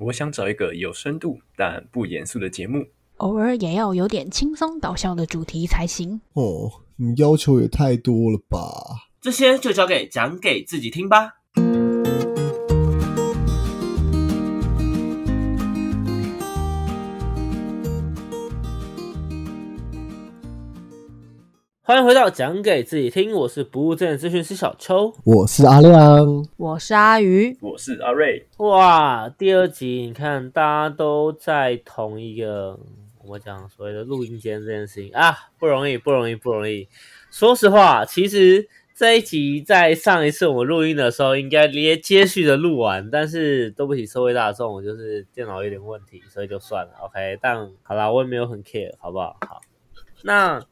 我想找一个有深度但不严肃的节目，偶尔也要有点轻松搞笑的主题才行。哦，你要求也太多了吧？这些就交给讲给自己听吧。欢迎回到讲给自己听，我是不务正业咨询师小邱。我是阿亮，我是阿鱼，我是阿瑞。哇，第二集你看，大家都在同一个我讲所谓的录音间这件事情啊，不容易，不容易，不容易。说实话，其实这一集在上一次我们录音的时候，应该连接续的录完，但是对不起社会大众，就是电脑有点问题，所以就算了。OK，但好啦，我也没有很 care，好不好？好，那。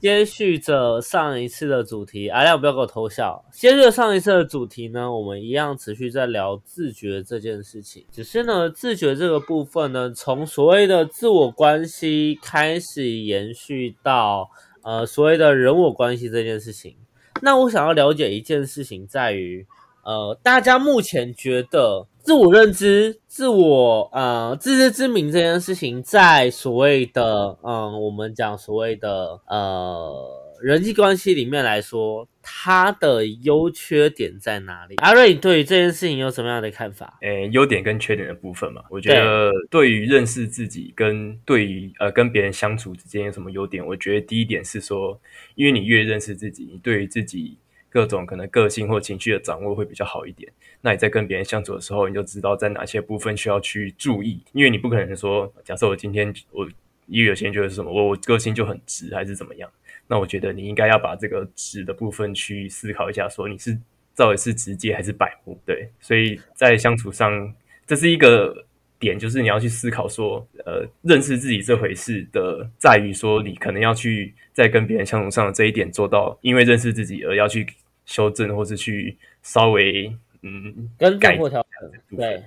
接续着上一次的主题，阿亮不要给我偷笑。接着上一次的主题呢，我们一样持续在聊自觉这件事情。只是呢，自觉这个部分呢，从所谓的自我关系开始延续到呃所谓的人我关系这件事情。那我想要了解一件事情，在于呃大家目前觉得。自我认知、自我呃自知之明这件事情，在所谓的嗯，我们讲所谓的呃人际关系里面来说，它的优缺点在哪里？阿瑞，你对于这件事情有什么样的看法？诶，优点跟缺点的部分嘛，我觉得对于认识自己跟对于呃跟别人相处之间有什么优点？我觉得第一点是说，因为你越认识自己，你对于自己。各种可能个性或情绪的掌握会比较好一点。那你在跟别人相处的时候，你就知道在哪些部分需要去注意。因为你不可能说，假设我今天我因为有些人觉得是什么，我我个性就很直还是怎么样。那我觉得你应该要把这个直的部分去思考一下，说你是到底是直接还是摆目。对，所以在相处上，这是一个。点就是你要去思考说，呃，认识自己这回事的，在于说你可能要去在跟别人相处上的这一点做到，因为认识自己而要去修正，或是去稍微嗯跟改或调整。对，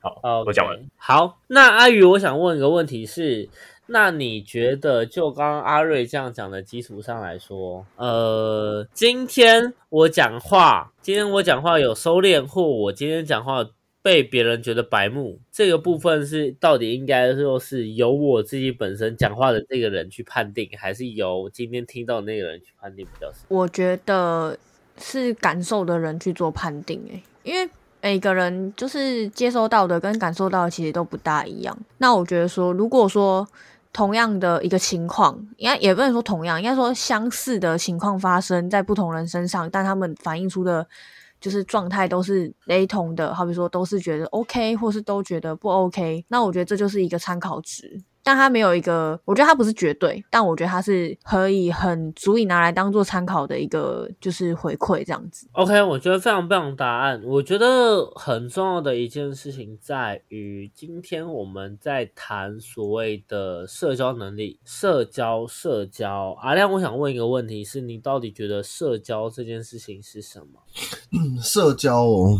好，我讲完。好，那阿宇，我想问一个问题是，那你觉得就刚刚阿瑞这样讲的基础上来说，呃，今天我讲话，今天我讲话有收敛，或我今天讲话。被别人觉得白目，这个部分是到底应该说是由我自己本身讲话的这个人去判定，还是由今天听到那个人去判定比较？我觉得是感受的人去做判定，诶，因为每个人就是接收到的跟感受到的其实都不大一样。那我觉得说，如果说同样的一个情况，应该也不能说同样，应该说相似的情况发生在不同人身上，但他们反映出的。就是状态都是雷同的，好比说都是觉得 OK，或是都觉得不 OK，那我觉得这就是一个参考值。但它没有一个，我觉得它不是绝对，但我觉得它是可以很足以拿来当做参考的一个，就是回馈这样子。OK，我觉得非常非常答案。我觉得很重要的一件事情在于，今天我们在谈所谓的社交能力，社交社交。阿亮，我想问一个问题，是你到底觉得社交这件事情是什么？社交哦，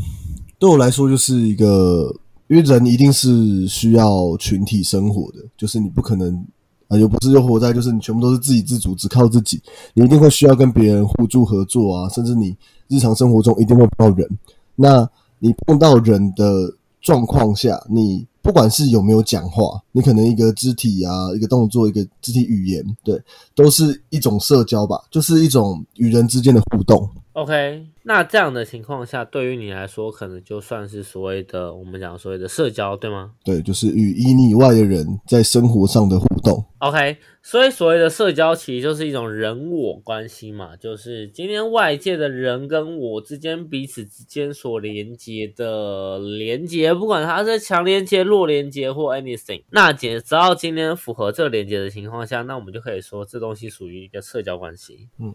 对我来说就是一个。因为人一定是需要群体生活的，就是你不可能啊，又不是又活在就是你全部都是自给自足，只靠自己，你一定会需要跟别人互助合作啊，甚至你日常生活中一定会碰到人。那你碰到人的状况下，你不管是有没有讲话，你可能一个肢体啊，一个动作，一个肢体语言，对，都是一种社交吧，就是一种与人之间的互动。OK，那这样的情况下，对于你来说，可能就算是所谓的我们讲所谓的社交，对吗？对，就是与以你以外的人在生活上的互动。OK，所以所谓的社交其实就是一种人我关系嘛，就是今天外界的人跟我之间彼此之间所连接的连接，不管它是强连接、弱连接或 anything，那只只要今天符合这个连接的情况下，那我们就可以说这东西属于一个社交关系。嗯，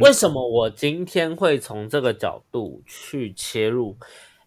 为什么我今天会从这个角度去切入？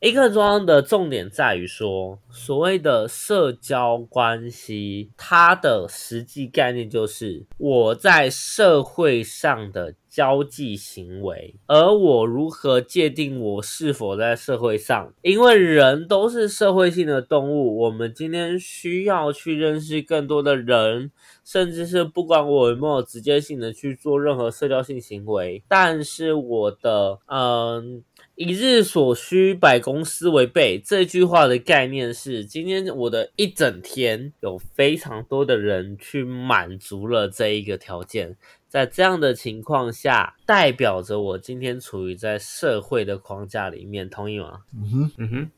一个重要的重点在于说，所谓的社交关系，它的实际概念就是我在社会上的交际行为，而我如何界定我是否在社会上？因为人都是社会性的动物，我们今天需要去认识更多的人，甚至是不管我有没有直接性的去做任何社交性行为，但是我的嗯。一日所需，百公司为备。这句话的概念是，今天我的一整天有非常多的人去满足了这一个条件，在这样的情况下，代表着我今天处于在社会的框架里面，同意吗？嗯哼，嗯哼，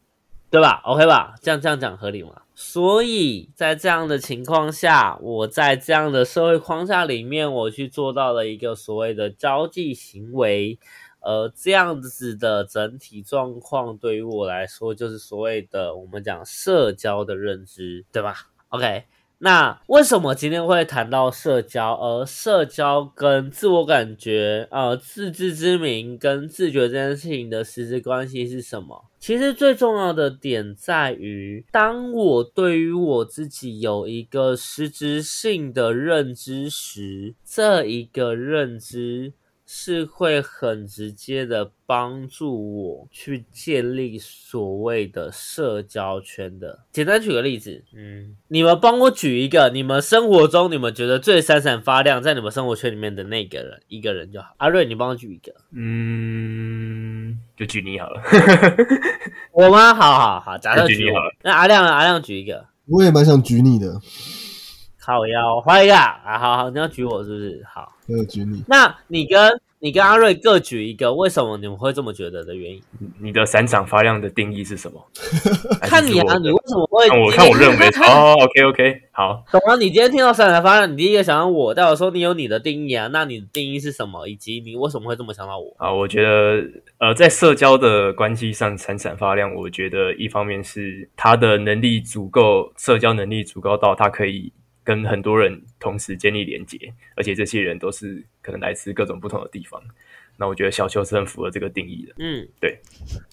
对吧？OK 吧？这样这样讲合理吗？所以在这样的情况下，我在这样的社会框架里面，我去做到了一个所谓的交际行为。呃，这样子的整体状况对于我来说，就是所谓的我们讲社交的认知，对吧？OK，那为什么今天会谈到社交？而社交跟自我感觉、呃自知之明跟自觉这件事情的实质关系是什么？其实最重要的点在于，当我对于我自己有一个实质性的认知时，这一个认知。是会很直接的帮助我去建立所谓的社交圈的。简单举个例子，嗯，你们帮我举一个你们生活中你们觉得最闪闪发亮，在你们生活圈里面的那个人，一个人就好。阿瑞，你帮我举一个。嗯，就举你好了。我吗？好好好，假设举你好了。那阿亮呢？阿亮举一个。我也蛮想举你的。靠腰，换一个啊！好好，你要举我是不是？好，我有举你。那你跟你跟阿瑞各举一个，为什么你们会这么觉得的原因？你的闪闪发亮的定义是什么？看你啊，你为什么会？我看我认为哦，OK OK，好。懂了，你今天听到闪闪发亮，你第一个想到我，代表说你有你的定义啊。那你的定义是什么？以及你为什么会这么想到我？啊，我觉得呃，在社交的关系上闪闪发亮，我觉得一方面是他的能力足够，社交能力足够到他可以。跟很多人同时建立连接，而且这些人都是可能来自各种不同的地方。那我觉得小邱是很符合这个定义的。嗯，对。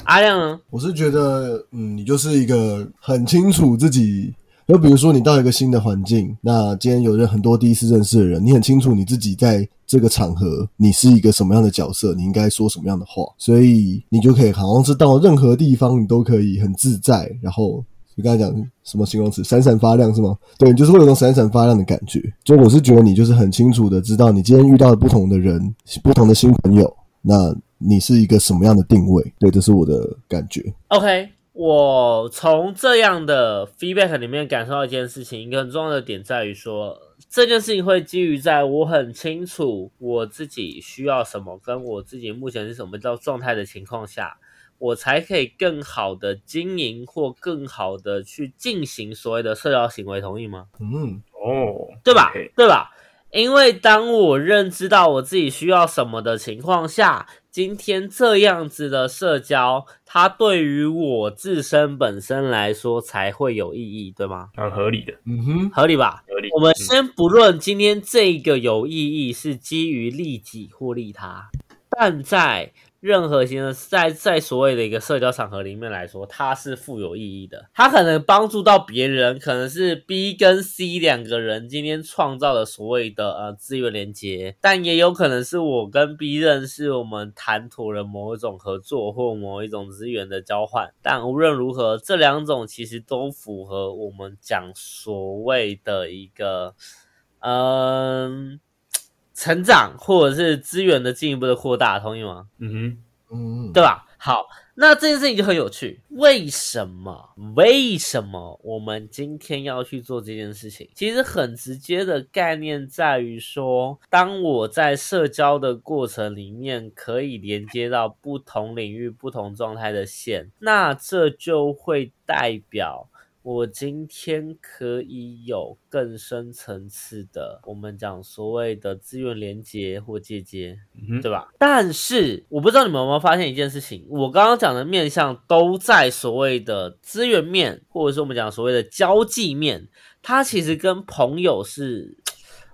阿亮呢？我是觉得，嗯，你就是一个很清楚自己，就比如说你到一个新的环境，那今天有人很多第一次认识的人，你很清楚你自己在这个场合你是一个什么样的角色，你应该说什么样的话，所以你就可以好像是到任何地方你都可以很自在，然后。你刚才讲什么形容词？闪闪发亮是吗？对，你就是会有种闪闪发亮的感觉。就我是觉得你就是很清楚的知道，你今天遇到的不同的人、不同的新朋友，那你是一个什么样的定位？对，这是我的感觉。OK，我从这样的 feedback 里面感受到一件事情，一个很重要的点在于说，这件事情会基于在我很清楚我自己需要什么，跟我自己目前是什么叫状态的情况下。我才可以更好的经营或更好的去进行所谓的社交行为，同意吗？嗯，哦，对吧？对吧？因为当我认知到我自己需要什么的情况下，今天这样子的社交，它对于我自身本身来说才会有意义，对吗？很合理的，嗯哼，合理吧？合理。我们先不论今天这个有意义是基于利己或利他，但在。任何形式在在所谓的一个社交场合里面来说，它是富有意义的。它可能帮助到别人，可能是 B 跟 C 两个人今天创造了所谓的呃资源连接，但也有可能是我跟 B 认识，我们谈妥了某一种合作或某一种资源的交换。但无论如何，这两种其实都符合我们讲所谓的一个嗯。成长或者是资源的进一步的扩大，同意吗？嗯哼，嗯，对吧？好，那这件事情就很有趣。为什么？为什么我们今天要去做这件事情？其实很直接的概念在于说，当我在社交的过程里面可以连接到不同领域、不同状态的线，那这就会代表。我今天可以有更深层次的，我们讲所谓的资源连接或借接，对吧？但是我不知道你们有没有发现一件事情，我刚刚讲的面向都在所谓的资源面，或者是我们讲所谓的交际面，它其实跟朋友是，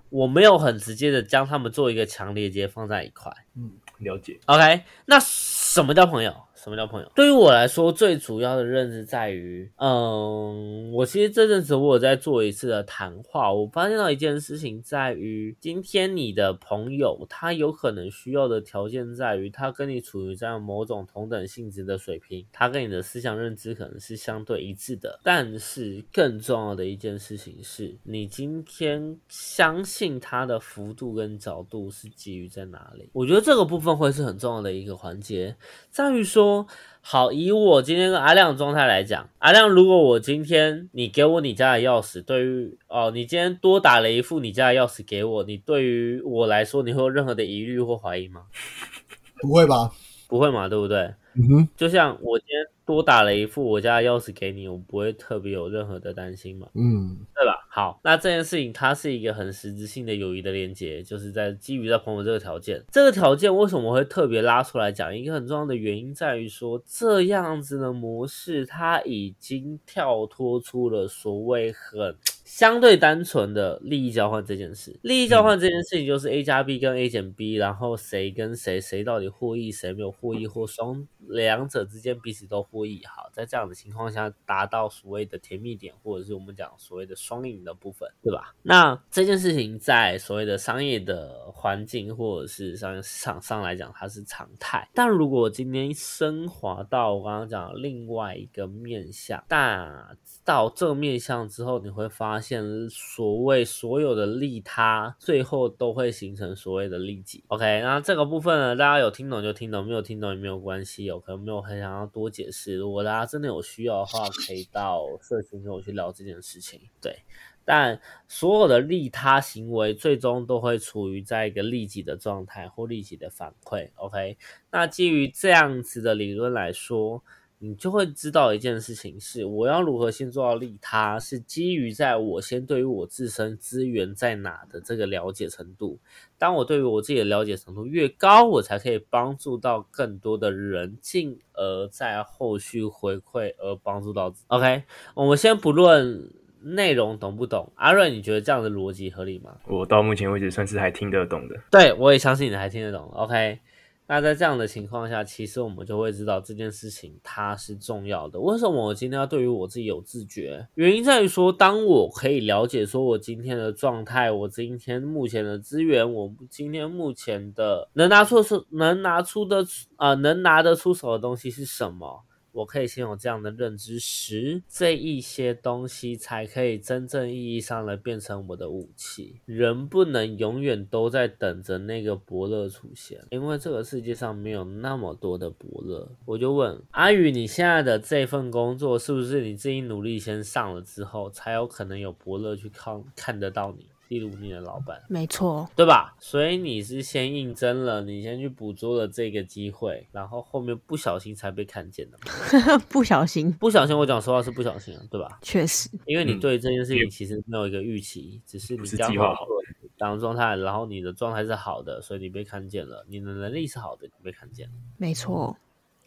我没有很直接的将他们做一个强连接放在一块。嗯，了解。OK，那什么叫朋友？什么叫朋友？对于我来说，最主要的认知在于，嗯，我其实这阵子我有在做一次的谈话，我发现到一件事情在于，今天你的朋友他有可能需要的条件在于，他跟你处于这样某种同等性质的水平，他跟你的思想认知可能是相对一致的。但是更重要的一件事情是，你今天相信他的幅度跟角度是基于在哪里？我觉得这个部分会是很重要的一个环节，在于说。好，以我今天跟阿亮的状态来讲，阿亮，如果我今天你给我你家的钥匙，对于哦，你今天多打了一副你家的钥匙给我，你对于我来说，你会有任何的疑虑或怀疑吗？不会吧？不会嘛，对不对？嗯哼，就像我今天多打了一副我家的钥匙给你，我不会特别有任何的担心嘛，嗯，对吧？好，那这件事情它是一个很实质性的友谊的连接，就是在基于在朋友这个条件，这个条件为什么会特别拉出来讲？一个很重要的原因在于说，这样子的模式它已经跳脱出了所谓很。相对单纯的利益交换这件事，利益交换这件事情就是 A 加 B 跟 A 减 B，然后谁跟谁，谁到底获益，谁没有获益，或双两者之间彼此都获益。好，在这样的情况下，达到所谓的甜蜜点，或者是我们讲所谓的双赢的部分，对吧？那这件事情在所谓的商业的环境或者是商业市场上来讲，它是常态。但如果今天升华到我刚刚讲的另外一个面向，但到这个面向之后，你会发现，所谓所有的利他，最后都会形成所谓的利己。OK，那这个部分呢，大家有听懂就听懂，没有听懂也没有关系。有可能没有很想要多解释，如果大家真的有需要的话，可以到社群跟我去聊这件事情。对，但所有的利他行为，最终都会处于在一个利己的状态或利己的反馈。OK，那基于这样子的理论来说。你就会知道一件事情是，我要如何先做到利他，是基于在我先对于我自身资源在哪的这个了解程度。当我对于我自己的了解程度越高，我才可以帮助到更多的人，进而在后续回馈而帮助到。OK，我们先不论内容懂不懂，阿瑞，你觉得这样的逻辑合理吗？我到目前为止算是还听得懂的。对，我也相信你还听得懂。OK。那在这样的情况下，其实我们就会知道这件事情它是重要的。为什么我今天要对于我自己有自觉？原因在于说，当我可以了解说我今天的状态，我今天目前的资源，我今天目前的能拿出是能拿出的啊，能拿得出手的东西是什么。我可以先有这样的认知时，这一些东西才可以真正意义上的变成我的武器。人不能永远都在等着那个伯乐出现，因为这个世界上没有那么多的伯乐。我就问阿宇，你现在的这份工作是不是你自己努力先上了之后，才有可能有伯乐去看看得到你？例如你的老板，没错，对吧？所以你是先应征了，你先去捕捉了这个机会，然后后面不小心才被看见的。不小心，不小心，我讲实话是不小心啊，对吧？确实，因为你对这件事情其实没有一个预期，只是你计划好当状态，然后你的状态是好的，所以你被看见了，你的能力是好的，你被看见了，没错。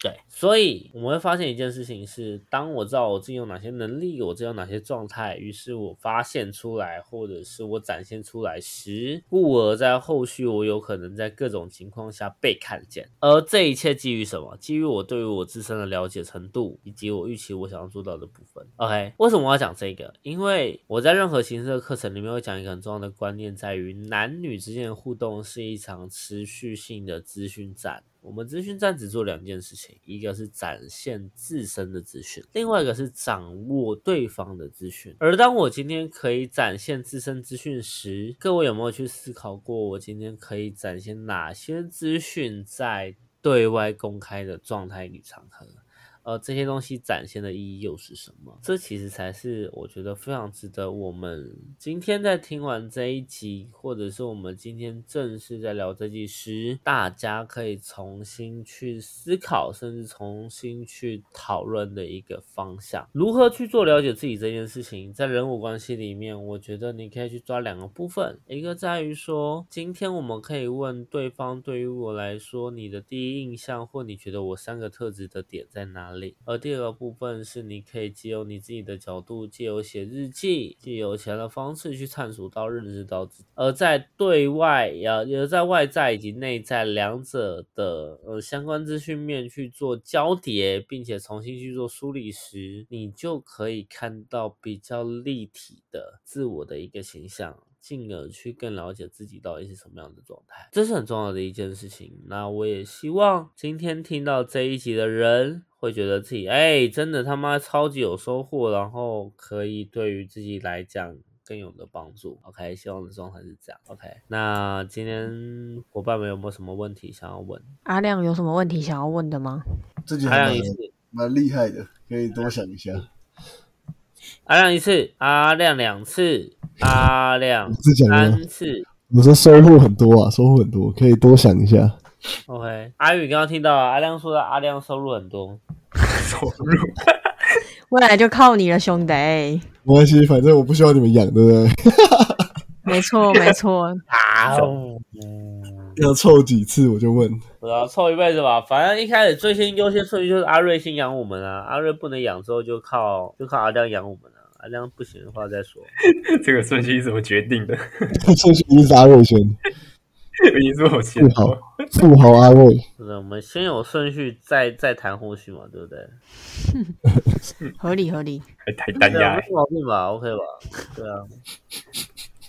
对，所以我们会发现一件事情是，当我知道我自己有哪些能力，我自己有哪些状态，于是我发现出来，或者是我展现出来时，故而在后续我有可能在各种情况下被看见。而这一切基于什么？基于我对于我自身的了解程度，以及我预期我想要做到的部分。OK，为什么我要讲这个？因为我在任何形式的课程里面会讲一个很重要的观念，在于男女之间的互动是一场持续性的资讯战。我们资讯站只做两件事情，一个是展现自身的资讯，另外一个是掌握对方的资讯。而当我今天可以展现自身资讯时，各位有没有去思考过，我今天可以展现哪些资讯在对外公开的状态与场合？呃，这些东西展现的意义又是什么？这其实才是我觉得非常值得我们今天在听完这一集，或者是我们今天正式在聊这集时，大家可以重新去思考，甚至重新去讨论的一个方向。如何去做了解自己这件事情，在人物关系里面，我觉得你可以去抓两个部分，一个在于说，今天我们可以问对方，对于我来说，你的第一印象或你觉得我三个特质的点在哪里？而第二个部分是你可以借由你自己的角度，借由写日记，借由其他的方式去探索到、认识到自己。而在对外，要而在外在以及内在两者的呃相关资讯面去做交叠，并且重新去做梳理时，你就可以看到比较立体的自我的一个形象。进而去更了解自己到底是什么样的状态，这是很重要的一件事情。那我也希望今天听到这一集的人会觉得自己，哎，真的他妈超级有收获，然后可以对于自己来讲更有的帮助。OK，希望的状态是这样。OK，那今天伙伴们有没有什么问题想要问？阿亮有什么问题想要问的吗？自己阿亮还蛮一次，蛮厉害的，可以多想一下。阿亮一次，阿亮两次，阿亮三次。我说收获很多啊，收获很多，可以多想一下。OK，阿宇刚刚听到啊，阿亮说的阿亮收入很多。收入 未来就靠你了，兄弟。没关系，反正我不需要你们养，对不对？没错，没错。啊，要凑几次我就问。不知道凑一辈子吧，反正一开始最先优先顺序就是阿瑞先养我们啊，阿瑞不能养之后就靠就靠阿亮养我们啊，阿亮不行的话再说。这个顺序是怎么决定的？顺序一定是阿瑞先，已经是我先富豪，富豪阿瑞。是的，我们先有顺序，再再谈后续嘛，对不对？合 理合理。还太单对啊，压没。毛病吧？OK 吧？对啊。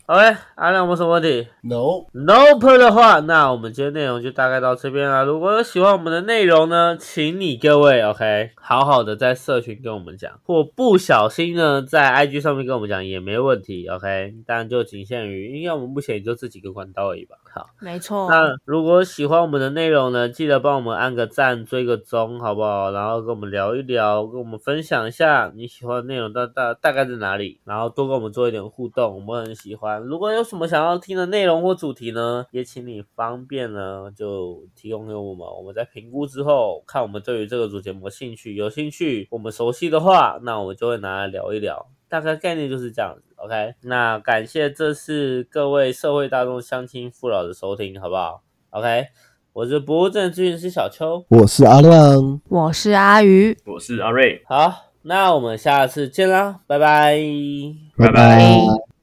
OK，阿亮有没有什么问题？No，Nope 的话，那我们今天内容就大概到这边了。如果有喜欢我们的内容呢，请你各位 OK 好好的在社群跟我们讲，或不小心呢在 IG 上面跟我们讲也没问题 OK，但就仅限于，因为我们目前也就这几个管道而已吧。好，没错。那如果喜欢我们的内容呢，记得帮我们按个赞、追个踪，好不好？然后跟我们聊一聊，跟我们分享一下你喜欢的内容大大大概在哪里，然后多跟我们做一点互动，我们很喜欢。如果有什么想要听的内容或主题呢，也请你方便呢就提供给我们，我们在评估之后，看我们对于这个主节目的兴趣，有兴趣，我们熟悉的话，那我们就会拿来聊一聊。大概概念就是这样子，OK。那感谢这次各位社会大众乡亲父老的收听，好不好？OK，我是不务正咨询师小邱，我是阿亮，我是阿鱼，我是阿瑞，好，那我们下次见啦，拜拜。拜拜拜